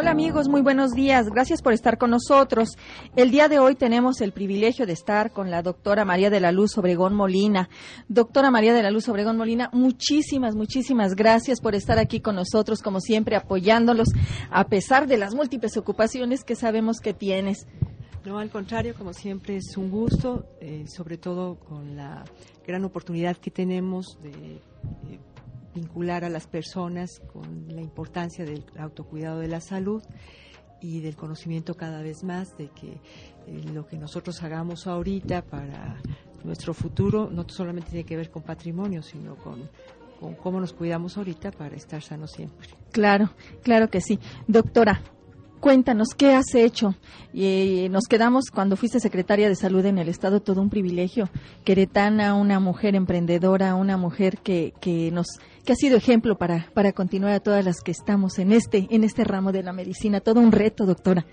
Hola amigos, muy buenos días. Gracias por estar con nosotros. El día de hoy tenemos el privilegio de estar con la doctora María de la Luz Obregón Molina. Doctora María de la Luz Obregón Molina, muchísimas, muchísimas gracias por estar aquí con nosotros, como siempre, apoyándolos a pesar de las múltiples ocupaciones que sabemos que tienes. No, al contrario, como siempre, es un gusto, eh, sobre todo con la gran oportunidad que tenemos de eh, vincular a las personas con la importancia del autocuidado de la salud y del conocimiento cada vez más de que eh, lo que nosotros hagamos ahorita para nuestro futuro no solamente tiene que ver con patrimonio, sino con, con cómo nos cuidamos ahorita para estar sanos siempre. Claro, claro que sí. Doctora, Cuéntanos, ¿qué has hecho? Eh, nos quedamos cuando fuiste secretaria de salud en el Estado, todo un privilegio. Queretana, una mujer emprendedora, una mujer que, que nos que ha sido ejemplo para, para continuar a todas las que estamos en este, en este ramo de la medicina. Todo un reto, doctora.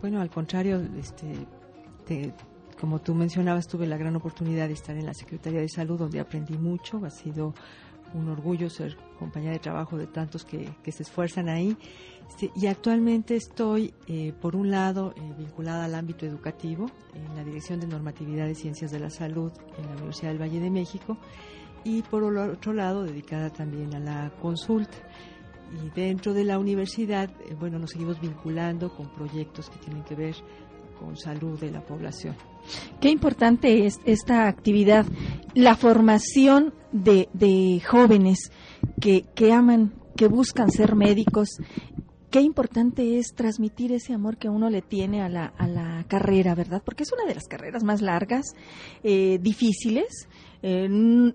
Bueno, al contrario, este, como tú mencionabas, tuve la gran oportunidad de estar en la Secretaría de Salud, donde aprendí mucho. Ha sido un orgullo ser compañera de trabajo de tantos que, que se esfuerzan ahí y actualmente estoy, eh, por un lado, eh, vinculada al ámbito educativo en la Dirección de Normatividad de Ciencias de la Salud en la Universidad del Valle de México y por otro lado, dedicada también a la consulta. Y dentro de la universidad, eh, bueno, nos seguimos vinculando con proyectos que tienen que ver con salud de la población. Qué importante es esta actividad, la formación de, de jóvenes que, que aman que buscan ser médicos qué importante es transmitir ese amor que uno le tiene a la, a la carrera, ¿verdad? Porque es una de las carreras más largas, eh, difíciles, eh,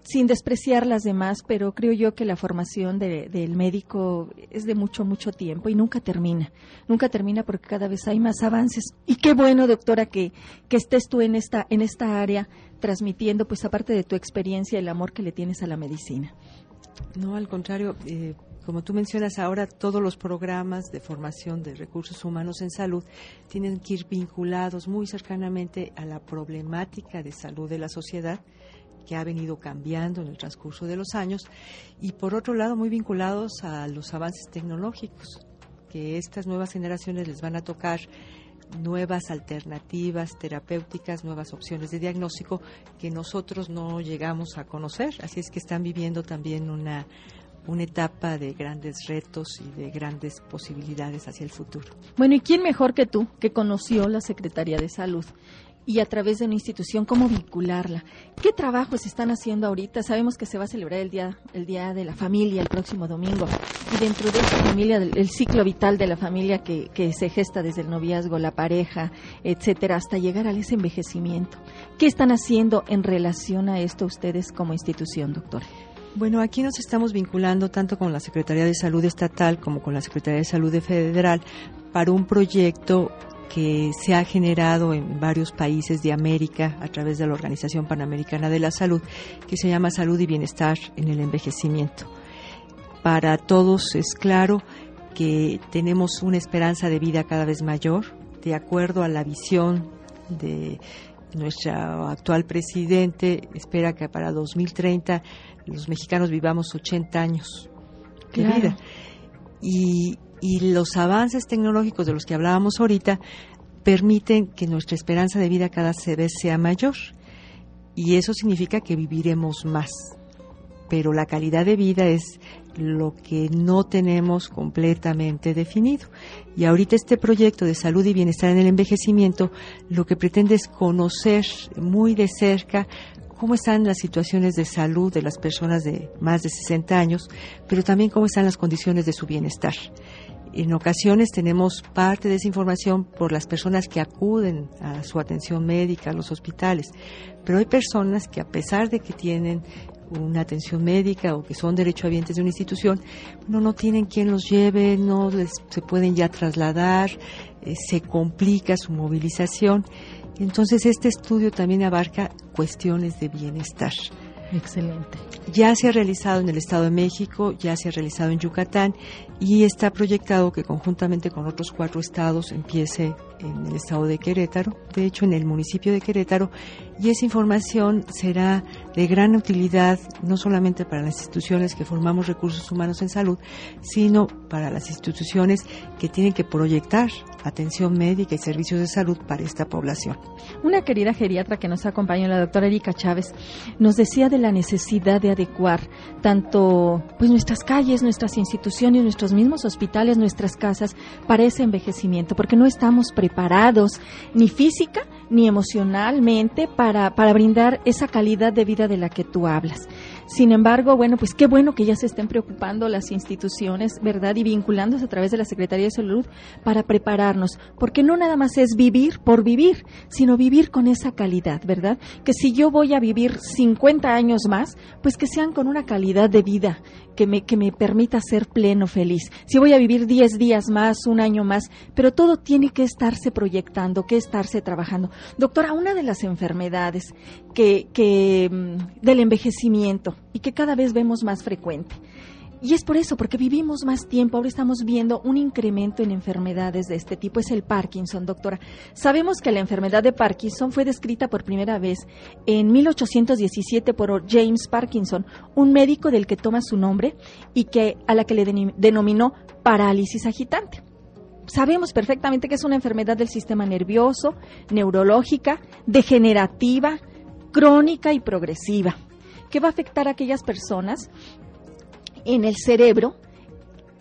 sin despreciar las demás, pero creo yo que la formación del médico es de mucho, mucho tiempo y nunca termina. Nunca termina porque cada vez hay más avances. Y qué bueno, doctora, que, que estés tú en esta, en esta área transmitiendo, pues aparte de tu experiencia, el amor que le tienes a la medicina. No, al contrario, eh, como tú mencionas ahora, todos los programas de formación de recursos humanos en salud tienen que ir vinculados muy cercanamente a la problemática de salud de la sociedad que ha venido cambiando en el transcurso de los años y por otro lado muy vinculados a los avances tecnológicos que estas nuevas generaciones les van a tocar nuevas alternativas terapéuticas, nuevas opciones de diagnóstico que nosotros no llegamos a conocer. Así es que están viviendo también una una etapa de grandes retos y de grandes posibilidades hacia el futuro. Bueno, ¿y quién mejor que tú, que conoció la Secretaría de Salud? y a través de una institución, cómo vincularla. ¿Qué trabajos están haciendo ahorita? Sabemos que se va a celebrar el día, el día de la familia el próximo domingo y dentro de esta familia, el ciclo vital de la familia que, que se gesta desde el noviazgo, la pareja, etcétera, hasta llegar a ese envejecimiento. ¿Qué están haciendo en relación a esto ustedes como institución, doctor? Bueno, aquí nos estamos vinculando tanto con la Secretaría de Salud Estatal como con la Secretaría de Salud Federal para un proyecto que se ha generado en varios países de América a través de la Organización Panamericana de la Salud, que se llama Salud y Bienestar en el Envejecimiento. Para todos es claro que tenemos una esperanza de vida cada vez mayor, de acuerdo a la visión de nuestro actual presidente, espera que para 2030 los mexicanos vivamos 80 años de vida. Y, y los avances tecnológicos de los que hablábamos ahorita permiten que nuestra esperanza de vida cada vez sea mayor. Y eso significa que viviremos más. Pero la calidad de vida es lo que no tenemos completamente definido. Y ahorita este proyecto de salud y bienestar en el envejecimiento lo que pretende es conocer muy de cerca cómo están las situaciones de salud de las personas de más de 60 años, pero también cómo están las condiciones de su bienestar. En ocasiones tenemos parte de esa información por las personas que acuden a su atención médica, a los hospitales, pero hay personas que a pesar de que tienen una atención médica o que son derechohabientes de una institución, no, no tienen quien los lleve, no les, se pueden ya trasladar, eh, se complica su movilización. Entonces este estudio también abarca cuestiones de bienestar, Excelente. Ya se ha realizado en el Estado de México, ya se ha realizado en Yucatán y está proyectado que conjuntamente con otros cuatro estados empiece en el estado de Querétaro, de hecho en el municipio de Querétaro, y esa información será de gran utilidad no solamente para las instituciones que formamos recursos humanos en salud, sino para las instituciones que tienen que proyectar atención médica y servicios de salud para esta población. Una querida geriatra que nos acompaña, la doctora Erika Chávez, nos decía de la necesidad de adecuar tanto pues nuestras calles, nuestras instituciones, nuestros mismos hospitales, nuestras casas para ese envejecimiento, porque no estamos preparados ni física ni emocionalmente para, para brindar esa calidad de vida de la que tú hablas. Sin embargo, bueno, pues qué bueno que ya se estén preocupando las instituciones, ¿verdad? Y vinculándose a través de la Secretaría de Salud para prepararnos, porque no nada más es vivir por vivir, sino vivir con esa calidad, ¿verdad? Que si yo voy a vivir 50 años más, pues que sean con una calidad de vida que me, que me permita ser pleno, feliz. Si voy a vivir 10 días más, un año más, pero todo tiene que estarse proyectando, que estarse trabajando. Doctora, una de las enfermedades que, que mm, del envejecimiento y que cada vez vemos más frecuente y es por eso, porque vivimos más tiempo, ahora estamos viendo un incremento en enfermedades de este tipo, es el Parkinson, doctora. Sabemos que la enfermedad de Parkinson fue descrita por primera vez en 1817 por James Parkinson, un médico del que toma su nombre y que a la que le denominó parálisis agitante. Sabemos perfectamente que es una enfermedad del sistema nervioso, neurológica, degenerativa, crónica y progresiva, que va a afectar a aquellas personas en el cerebro,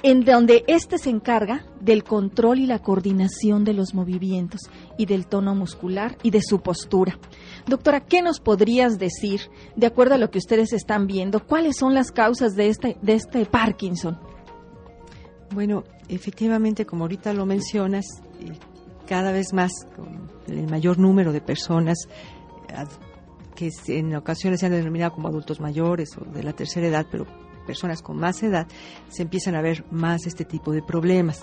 en donde éste se encarga del control y la coordinación de los movimientos y del tono muscular y de su postura. Doctora, ¿qué nos podrías decir, de acuerdo a lo que ustedes están viendo, cuáles son las causas de este, de este Parkinson? Bueno, efectivamente, como ahorita lo mencionas, eh, cada vez más, con el mayor número de personas que en ocasiones se han denominado como adultos mayores o de la tercera edad, pero personas con más edad se empiezan a ver más este tipo de problemas.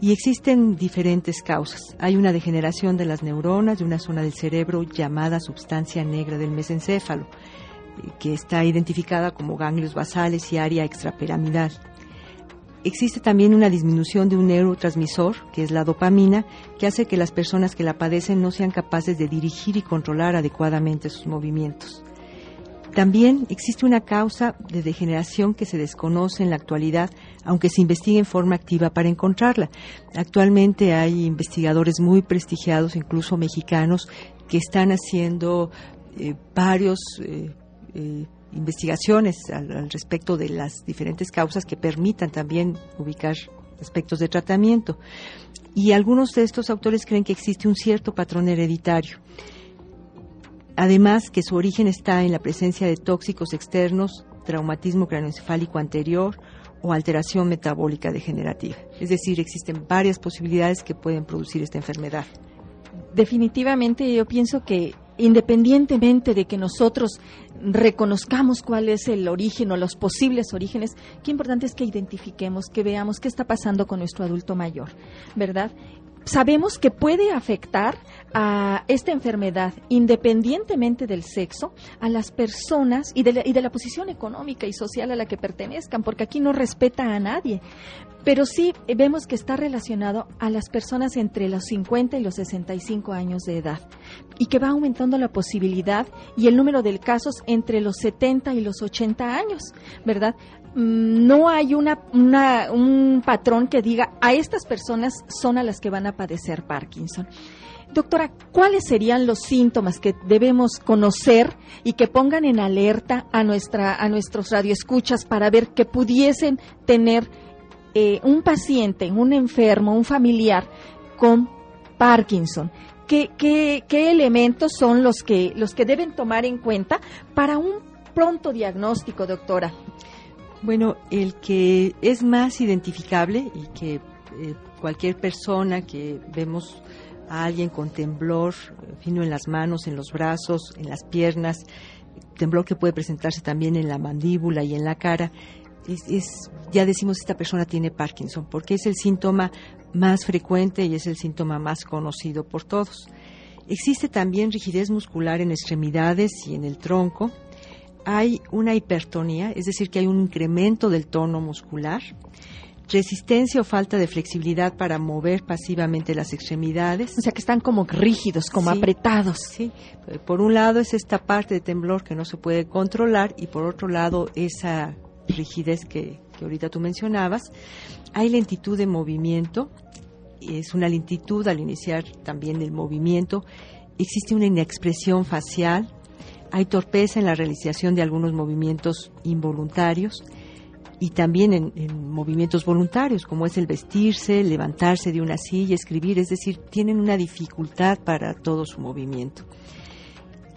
Y existen diferentes causas. Hay una degeneración de las neuronas de una zona del cerebro llamada sustancia negra del mesencéfalo, eh, que está identificada como ganglios basales y área extrapiramidal. Existe también una disminución de un neurotransmisor, que es la dopamina, que hace que las personas que la padecen no sean capaces de dirigir y controlar adecuadamente sus movimientos. También existe una causa de degeneración que se desconoce en la actualidad, aunque se investiga en forma activa para encontrarla. Actualmente hay investigadores muy prestigiados, incluso mexicanos, que están haciendo eh, varios eh, eh, investigaciones al, respecto de las diferentes causas que permitan también ubicar aspectos de tratamiento. Y algunos de estos autores creen que existe un cierto patrón hereditario. Además, que su origen está en la presencia de tóxicos externos, traumatismo craneoencefálico anterior o alteración metabólica degenerativa. Es decir, existen varias posibilidades que pueden producir esta enfermedad. Definitivamente yo pienso que independientemente de que nosotros reconozcamos cuál es el origen o los posibles orígenes, qué importante es que identifiquemos, que veamos qué está pasando con nuestro adulto mayor, ¿verdad? Sabemos que puede afectar a esta enfermedad, independientemente del sexo, a las personas y de, la, y de la posición económica y social a la que pertenezcan, porque aquí no respeta a nadie. Pero sí vemos que está relacionado a las personas entre los 50 y los 65 años de edad y que va aumentando la posibilidad y el número de casos entre los 70 y los 80 años, ¿verdad? Mm, no hay una, un patrón que diga a estas personas son a las que van a padecer Parkinson. Doctora, ¿cuáles serían los síntomas que debemos conocer y que pongan en alerta a, nuestra, a nuestros radioescuchas para ver que pudiesen tener eh, un paciente, un enfermo, un familiar con Parkinson? ¿Qué, qué, qué elementos son los que, los que deben tomar en cuenta para un pronto diagnóstico, doctora? Bueno, el que es más identificable y que eh, cualquier persona que vemos a alguien con temblor fino en las manos, en los brazos, en las piernas, temblor que puede presentarse también en la mandíbula y en la cara, es, ya decimos esta persona tiene Parkinson, porque es el síntoma más frecuente y es el síntoma más conocido por todos. Existe también rigidez muscular en extremidades y en el tronco, hay una hipertonía, es decir, que hay un incremento del tono muscular, resistencia o falta de flexibilidad para mover pasivamente las extremidades. O sea, que están como rígidos, como apretados. Sí, por un lado es esta parte de temblor que no se puede controlar y por otro lado esa rigidez que, que ahorita tú mencionabas. Hay lentitud de movimiento, es una lentitud al iniciar también el movimiento. Existe una inexpresión facial, hay torpeza en la realización de algunos movimientos involuntarios y también en, movimientos voluntarios, como es el vestirse, levantarse de una silla, escribir, es decir, tienen una dificultad para todo su movimiento.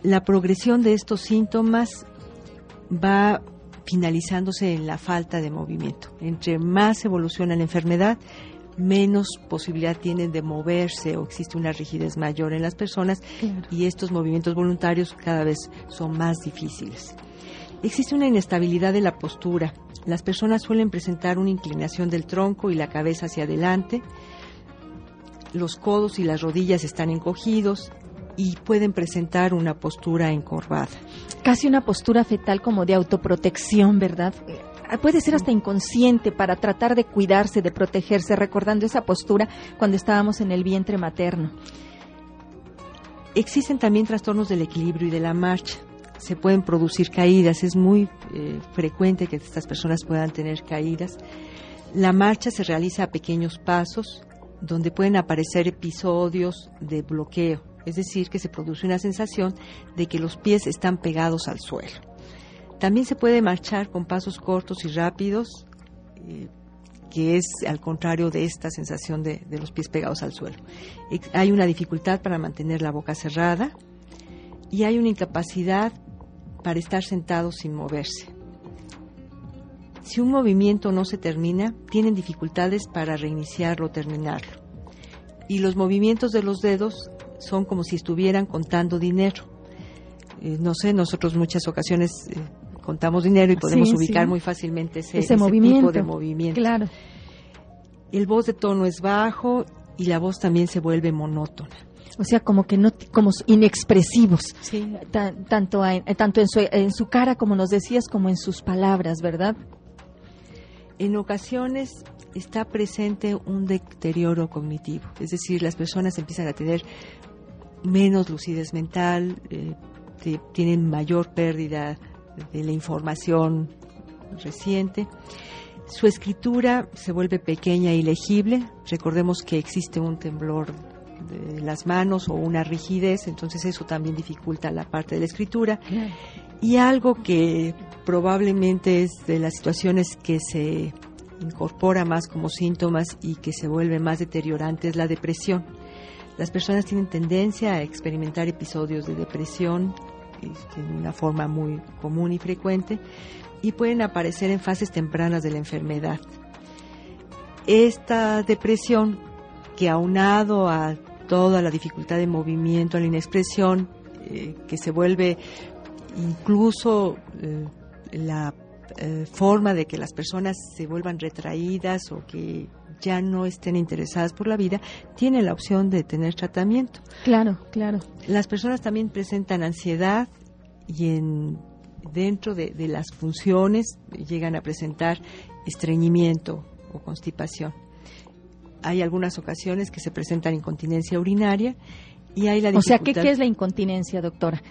La progresión de estos síntomas va finalizándose en la falta de movimiento. Entre más evoluciona la enfermedad, menos posibilidad tienen de moverse o existe una rigidez mayor en las personas y estos movimientos voluntarios cada vez son más difíciles. Existe una inestabilidad de la postura. Las personas suelen presentar una inclinación del tronco y la cabeza hacia adelante. Los codos y las rodillas están encogidos y pueden presentar una postura encorvada. Casi una postura fetal como de autoprotección, ¿verdad? Puede ser hasta inconsciente para tratar de cuidarse, de protegerse, recordando esa postura cuando estábamos en el vientre materno. Existen también trastornos del equilibrio y de la marcha. Se pueden producir caídas, es muy eh, frecuente que estas personas puedan tener caídas. La marcha se realiza a pequeños pasos, donde pueden aparecer episodios de bloqueo, es decir, que se produce una sensación de que los pies están pegados al suelo. También se puede marchar con pasos cortos y rápidos, eh, que es al contrario de esta sensación de, los pies pegados al suelo. Hay una dificultad para mantener la boca cerrada y hay una incapacidad para estar sentado sin moverse. Si un movimiento no se termina, tienen dificultades para reiniciarlo o terminarlo. Y los movimientos de los dedos son como si estuvieran contando dinero. Eh, no sé, nosotros muchas ocasiones eh, contamos dinero y podemos ubicar muy fácilmente ese, ese, tipo de movimiento. Claro. El voz de tono es bajo y la voz también se vuelve monótona. O sea, como que no, como inexpresivos, sí. tanto, tanto en, su, en su cara, como nos decías, como en sus palabras, ¿verdad? En ocasiones está presente un deterioro cognitivo, es decir, las personas empiezan a tener menos lucidez mental, eh, tienen mayor pérdida de la información reciente. Su escritura se vuelve pequeña y legible. Recordemos que existe un temblor de las manos o una rigidez, entonces eso también dificulta la parte de la escritura. Y algo que probablemente es de las situaciones que se incorpora más como síntomas y que se vuelve más deteriorante es la depresión. Las personas tienen tendencia a experimentar episodios de depresión de una forma muy común y frecuente y pueden aparecer en fases tempranas de la enfermedad. Esta depresión, que aunado a toda la dificultad de movimiento, a la inexpresión, eh, que se vuelve incluso eh, la eh, forma de que las personas se vuelvan retraídas o que ya no estén interesadas por la vida, tienen la opción de tener tratamiento. Claro, claro. Las personas también presentan ansiedad y en, dentro de, de las funciones llegan a presentar estreñimiento o constipación. Hay algunas ocasiones que se presentan incontinencia urinaria y hay la dificultad. O sea, ¿qué, ¿qué es la incontinencia, doctora?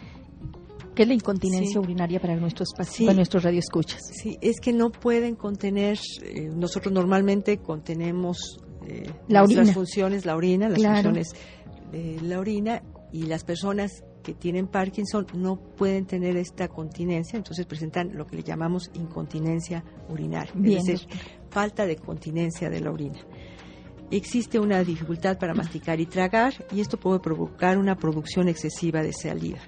¿Qué es la incontinencia urinaria para nuestros pacientes, para nuestros radioescuchas? Sí, es que no pueden contener, eh, nosotros normalmente contenemos eh, la orina. las funciones, la orina, las funciones de la orina y las personas que tienen Parkinson no pueden tener esta continencia, entonces presentan lo que le llamamos incontinencia urinaria, es decir, falta de continencia de la orina. Existe una dificultad para masticar y tragar y esto puede provocar una producción excesiva de saliva.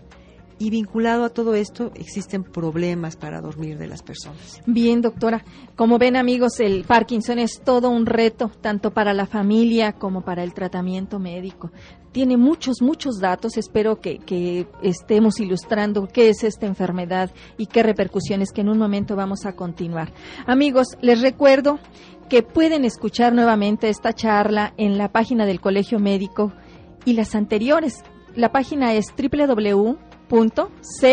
Y vinculado a todo esto, existen problemas para dormir de las personas. Bien, doctora. Como ven, amigos, el Parkinson es todo un reto, tanto para la familia como para el tratamiento médico. Tiene muchos, muchos datos. Espero que, que estemos ilustrando qué es esta enfermedad y qué repercusiones que en un momento vamos a continuar. Amigos, les recuerdo que pueden escuchar nuevamente esta charla en la página del Colegio Médico y las anteriores. La página es www www.cmqro.org.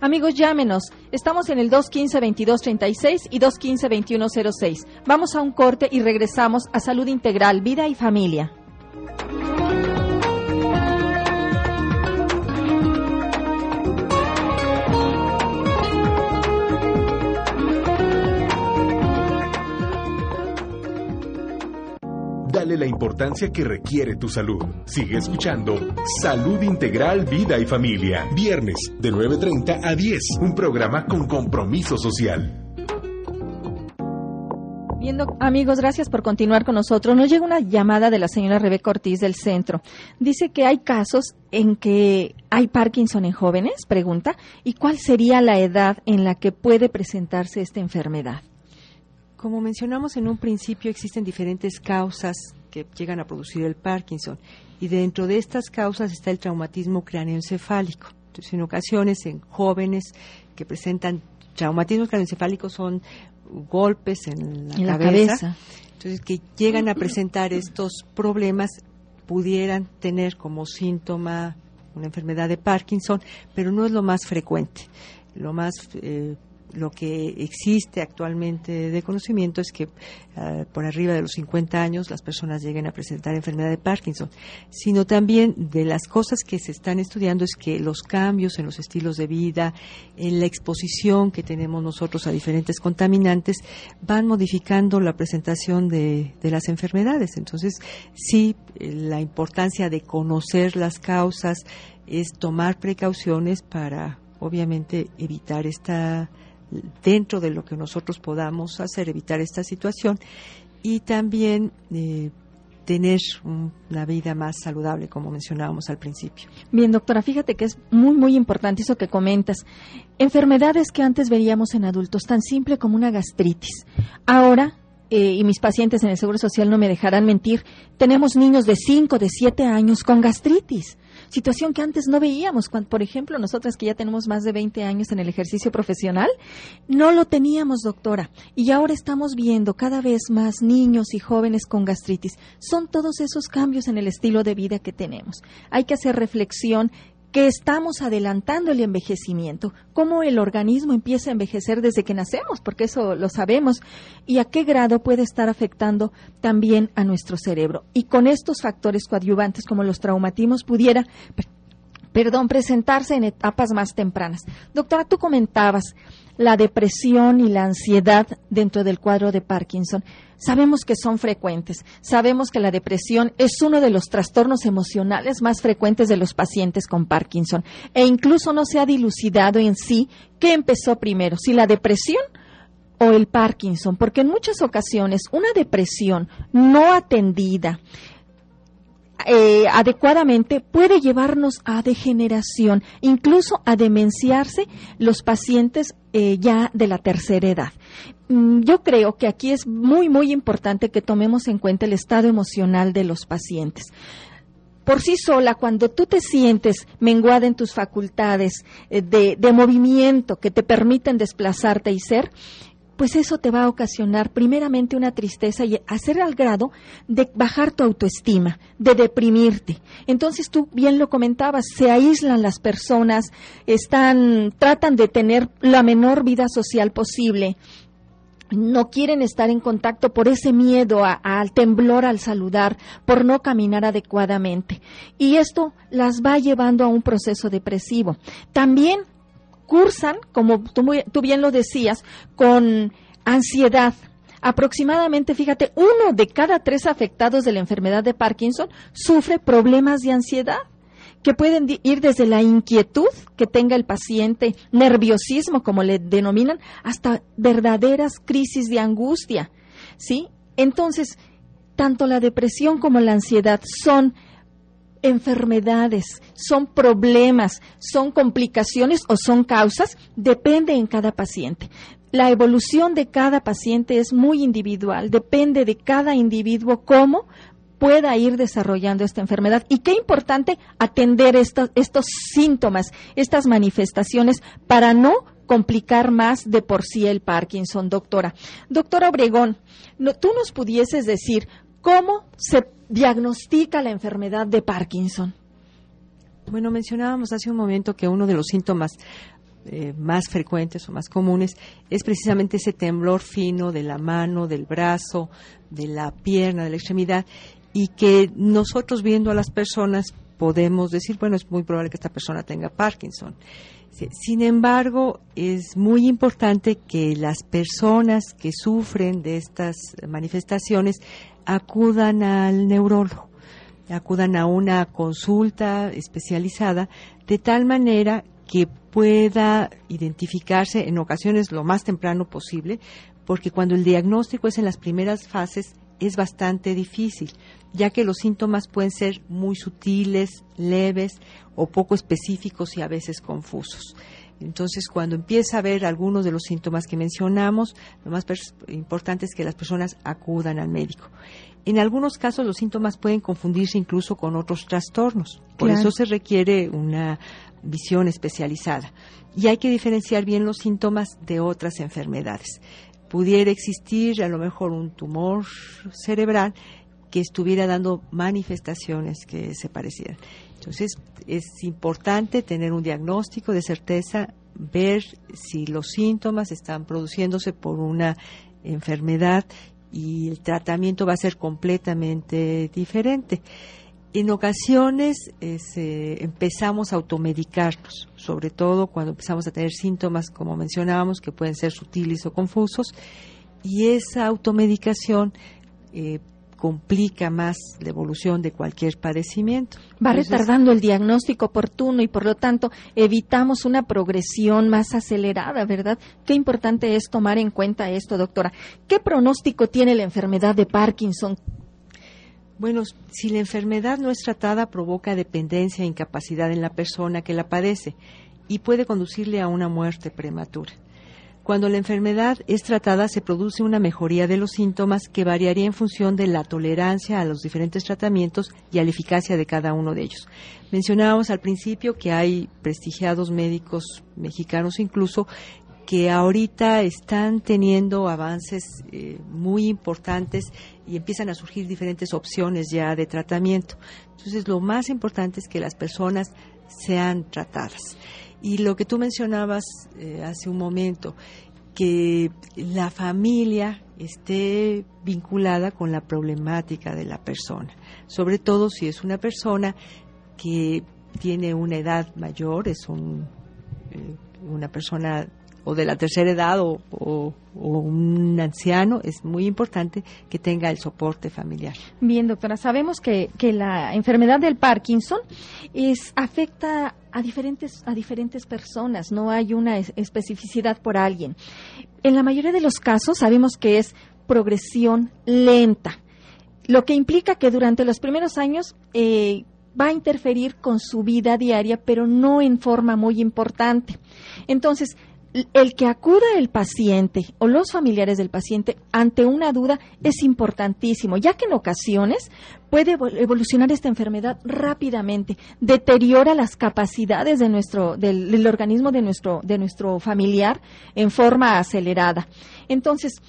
Amigos, llámenos. Estamos en el 215-2236 y 215-2106. Vamos a un corte y regresamos a Salud Integral, Vida y Familia. Dale la importancia que requiere tu salud. Sigue escuchando Salud Integral, Vida y Familia. Viernes de 9.30 a 10. Un programa con compromiso social. Viendo, amigos, gracias por continuar con nosotros. Nos llega una llamada de la señora Rebeca Ortiz del centro. Dice que hay casos en que hay Parkinson en jóvenes, pregunta, ¿y cuál sería la edad en la que puede presentarse esta enfermedad? Como mencionamos en un principio, existen diferentes causas que llegan a producir el Parkinson y dentro de estas causas está el traumatismo cráneoencefálico. Entonces, en ocasiones, en jóvenes que presentan traumatismos cráneoencefálicos son golpes en la, cabeza, entonces que llegan a presentar estos problemas pudieran tener como síntoma una enfermedad de Parkinson, pero no es lo más frecuente. Lo más eh, lo que existe actualmente de conocimiento es que eh, por arriba de los 50 años las personas lleguen a presentar enfermedad de Parkinson, sino también de las cosas que se están estudiando es que los cambios en los estilos de vida, en la exposición que tenemos nosotros a diferentes contaminantes, van modificando la presentación de, de las enfermedades. Entonces, sí, la importancia de conocer las causas es tomar precauciones para obviamente evitar esta dentro de lo que nosotros podamos hacer, evitar esta situación y también eh, tener una vida más saludable, como mencionábamos al principio. Bien, doctora, fíjate que es muy, muy importante eso que comentas. Enfermedades que antes veíamos en adultos, tan simple como una gastritis. Ahora, eh, y mis pacientes en el Seguro Social no me dejarán mentir, tenemos niños de 5, de 7 años con gastritis situación que antes no veíamos. Cuando, por ejemplo, nosotras que ya tenemos más de 20 años en el ejercicio profesional, no lo teníamos, doctora. Y ahora estamos viendo cada vez más niños y jóvenes con gastritis. Son todos esos cambios en el estilo de vida que tenemos. Hay que hacer reflexión que estamos adelantando el envejecimiento, cómo el organismo empieza a envejecer desde que nacemos, porque eso lo sabemos, y a qué grado puede estar afectando también a nuestro cerebro. Y con estos factores coadyuvantes como los traumatismos pudiera, perdón, presentarse en etapas más tempranas. Doctora, tú comentabas la depresión y la ansiedad dentro del cuadro de Parkinson. Sabemos que son frecuentes. Sabemos que la depresión es uno de los trastornos emocionales más frecuentes de los pacientes con Parkinson. E incluso no se ha dilucidado en sí qué empezó primero, si la depresión o el Parkinson, porque en muchas ocasiones una depresión no atendida, eh, adecuadamente puede llevarnos a degeneración, incluso a demenciarse los pacientes eh, ya de la tercera edad. Mm, yo creo que aquí es muy, muy importante que tomemos en cuenta el estado emocional de los pacientes por sí sola, cuando tú te sientes menguada en tus facultades eh, de, de, movimiento que te permiten desplazarte y ser, pues eso te va a ocasionar primeramente una tristeza y hacer al grado de bajar tu autoestima, de deprimirte. Entonces tú bien lo comentabas, se aíslan las personas, están tratan de tener la menor vida social posible, no quieren estar en contacto por ese miedo al temblor al saludar, por no caminar adecuadamente. Y esto las va llevando a un proceso depresivo. También cursan, como tú, tú bien lo decías, con ansiedad. Aproximadamente, fíjate, uno de cada tres afectados de la enfermedad de Parkinson sufre problemas de ansiedad que pueden ir desde la inquietud que tenga el paciente, nerviosismo, como le denominan, hasta verdaderas crisis de angustia. ¿Sí? Entonces, tanto la depresión como la ansiedad son enfermedades, son problemas, son complicaciones o son causas, depende en cada paciente. La evolución de cada paciente es muy individual, depende de cada individuo cómo pueda ir desarrollando esta enfermedad. Y qué importante atender estos, estos síntomas, estas manifestaciones para no complicar más de por sí el Parkinson, doctora. Doctora Obregón, ¿tú nos pudieses decir cómo se diagnostica la enfermedad de Parkinson? Bueno, mencionábamos hace un momento que uno de los síntomas eh, más frecuentes o más comunes es precisamente ese temblor fino de la mano, del brazo, de la pierna, de la extremidad, y que nosotros viendo a las personas podemos decir, bueno, es muy probable que esta persona tenga Parkinson. Sin embargo, es muy importante que las personas que sufren de estas manifestaciones acudan al neurólogo, acudan a una consulta especializada de tal manera que pueda identificarse en ocasiones lo más temprano posible, porque cuando el diagnóstico es en las primeras fases es bastante difícil, ya que los síntomas pueden ser muy sutiles, leves o poco específicos y a veces confusos. Entonces, cuando empieza a ver algunos de los síntomas que mencionamos, lo más importante es que las personas acudan al médico. En algunos casos los síntomas pueden confundirse incluso con otros trastornos. Por eso se requiere una visión especializada. Y hay que diferenciar bien los síntomas de otras enfermedades. Pudiera existir a lo mejor un tumor cerebral que estuviera dando manifestaciones que se parecieran. Entonces, es importante tener un diagnóstico de certeza, ver si los síntomas están produciéndose por una enfermedad y el tratamiento va a ser completamente diferente. En ocasiones empezamos a automedicarnos, sobre todo cuando empezamos a tener síntomas, como mencionábamos, que pueden ser sutiles o confusos, y esa automedicación eh, complica más la evolución de cualquier padecimiento. Va retardando el diagnóstico oportuno y por lo tanto evitamos una progresión más acelerada, ¿verdad? Qué importante es tomar en cuenta esto, doctora. ¿Qué pronóstico tiene la enfermedad de Parkinson? Bueno, si la enfermedad no es tratada, provoca dependencia e incapacidad en la persona que la padece y puede conducirle a una muerte prematura. Cuando la enfermedad es tratada, se produce una mejoría de los síntomas que variaría en función de la tolerancia a los diferentes tratamientos y a la eficacia de cada uno de ellos. Mencionábamos al principio que hay prestigiados médicos mexicanos incluso que ahorita están teniendo avances eh, muy importantes y empiezan a surgir diferentes opciones ya de tratamiento. Entonces, lo más importante es que las personas sean tratadas. Y lo que tú mencionabas eh, hace un momento, que la familia esté vinculada con la problemática de la persona, sobre todo si es una persona que tiene una edad mayor, es un, eh, una persona o de la tercera edad o, un anciano, es muy importante que tenga el soporte familiar. Bien, doctora, sabemos que, que la enfermedad del Parkinson es, afecta a diferentes, a diferentes personas, no hay una especificidad por alguien. En la mayoría de los casos sabemos que es progresión lenta, lo que implica que durante los primeros años eh, va a interferir con su vida diaria, pero no en forma muy importante. Entonces, el que acuda el paciente o los familiares del paciente ante una duda es importantísimo, ya que en ocasiones puede evolucionar esta enfermedad rápidamente, deteriora las capacidades de nuestro, del, organismo de nuestro, de nuestro familiar en forma acelerada. Entonces,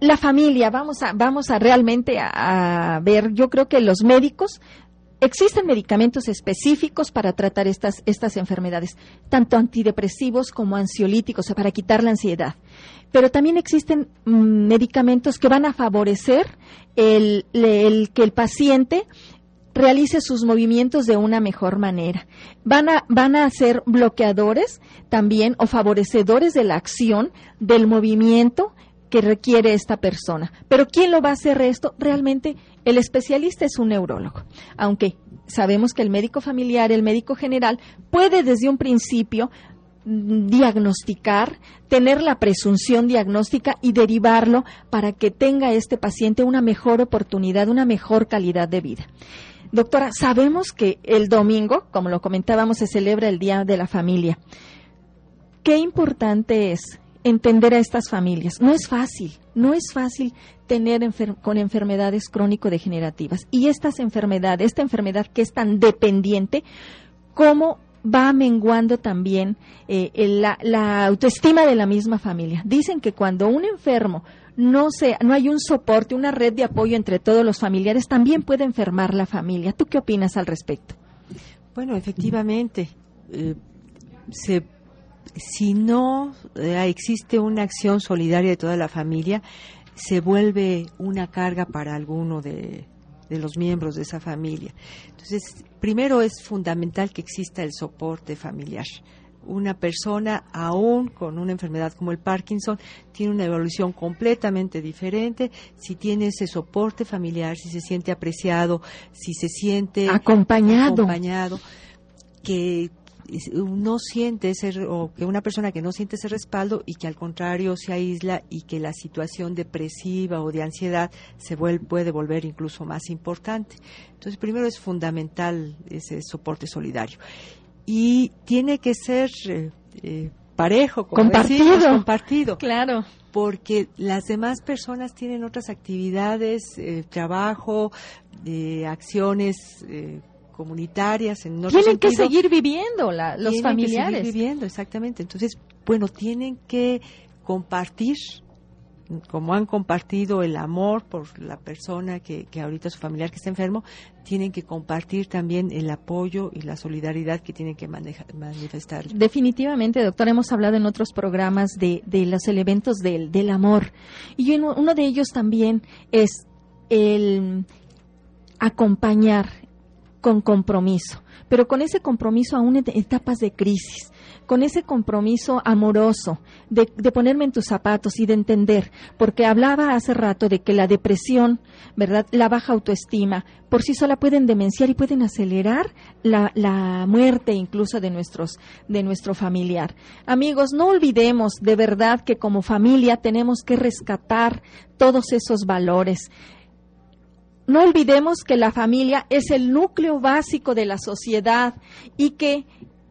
la familia, vamos a, vamos a realmente a, ver, yo creo que los médicos Existen medicamentos específicos para tratar estas, estas enfermedades, tanto antidepresivos como ansiolíticos, para quitar la ansiedad. Pero también existen mm, medicamentos que van a favorecer el, que el paciente realice sus movimientos de una mejor manera. Van a, van a ser bloqueadores también o favorecedores de la acción del movimiento que requiere esta persona. Pero ¿quién lo va a hacer esto? Realmente el especialista es un neurólogo, aunque sabemos que el médico familiar, el médico general, puede desde un principio mm, diagnosticar, tener la presunción diagnóstica y derivarlo para que tenga este paciente una mejor oportunidad, una mejor calidad de vida. Doctora, sabemos que el domingo, como lo comentábamos, se celebra el Día de la Familia. Qué importante es entender a estas familias. No es fácil, no es fácil tener con enfermedades crónico-degenerativas. Y estas enfermedades, esta enfermedad que es tan dependiente, ¿cómo va menguando también eh, la, la, autoestima de la misma familia? Dicen que cuando un enfermo no, se, no hay un soporte, una red de apoyo entre todos los familiares, también puede enfermar la familia. ¿Tú qué opinas al respecto? Bueno, efectivamente, eh, se, si no eh, existe una acción solidaria de toda la familia, se vuelve una carga para alguno de, de los miembros de esa familia. Entonces, primero es fundamental que exista el soporte familiar. Una persona, aún con una enfermedad como el Parkinson, tiene una evolución completamente diferente. Si tiene ese soporte familiar, si se siente apreciado, si se siente acompañado, acompañado que no siente ese o que una persona que no siente ese respaldo y que al contrario se aísla y que la situación depresiva o de ansiedad se vuelve, puede volver incluso más importante. Entonces, primero es fundamental ese soporte solidario. Y tiene que ser eh, eh, parejo, compartido, compartido, claro, porque las demás personas tienen otras actividades, eh, trabajo, acciones comunitarias en tienen que seguir viviendo los familiares que seguir viviendo exactamente entonces bueno tienen que compartir como han compartido el amor por la persona que, que ahorita su familiar que está enfermo, tienen que compartir también el apoyo y la solidaridad que tienen que manifestar. Definitivamente, doctor, hemos hablado en otros programas de, de los elementos del, del amor. Y uno de ellos también es el acompañar, con compromiso, pero con ese compromiso aún en etapas de crisis, con ese compromiso amoroso de, ponerme en tus zapatos y de entender, porque hablaba hace rato de que la depresión, ¿verdad? La baja autoestima, por sí sola pueden demenciar y pueden acelerar la, la muerte incluso de nuestros, de nuestro familiar. Amigos, no olvidemos de verdad que como familia tenemos que rescatar todos esos valores. No olvidemos que la familia es el núcleo básico de la sociedad y que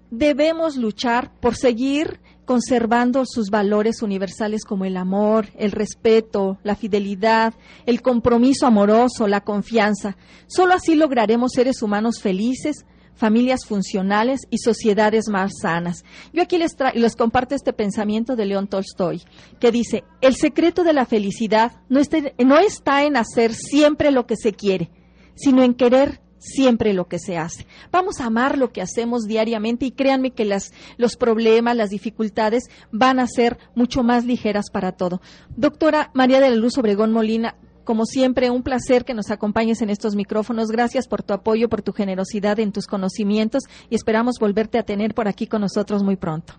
debemos luchar por seguir conservando sus valores universales como el amor, el respeto, la fidelidad, el compromiso amoroso, la confianza. Solo así lograremos seres humanos felices, familias funcionales y sociedades más sanas. Yo aquí les, les comparto este pensamiento de León Tolstoy, que dice, el secreto de la felicidad no, no está en hacer siempre lo que se quiere, sino en querer siempre lo que se hace. Vamos a amar lo que hacemos diariamente y créanme que las, los problemas, las dificultades van a ser mucho más ligeras para todo. Doctora María de la Luz Obregón Molina, como siempre, un placer que nos acompañes en estos micrófonos. Gracias por tu apoyo, por tu generosidad en tus conocimientos y esperamos volverte a tener por aquí con nosotros muy pronto.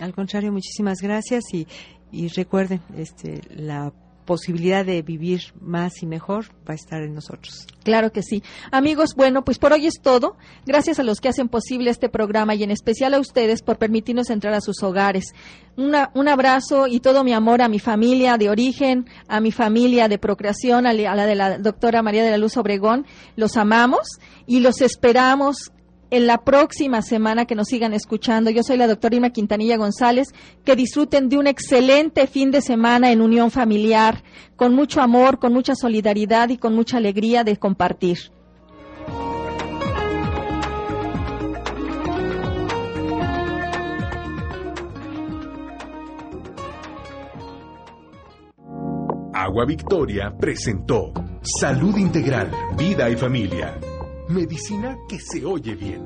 Al contrario, muchísimas gracias y, y recuerden, este, la posibilidad de vivir más y mejor va a estar en nosotros. Claro que sí. Amigos, bueno, pues por hoy es todo. Gracias a los que hacen posible este programa y en especial a ustedes por permitirnos entrar a sus hogares. un abrazo y todo mi amor a mi familia de origen, a mi familia de procreación, a la de la doctora María de la Luz Obregón. Los amamos y los esperamos en la próxima semana que nos sigan escuchando. Yo soy la doctora Irma Quintanilla González. Que disfruten de un excelente fin de semana en unión familiar, con mucho amor, con mucha solidaridad y con mucha alegría de compartir. Agua Victoria presentó Salud Integral, Vida y Familia Medicina que se oye bien.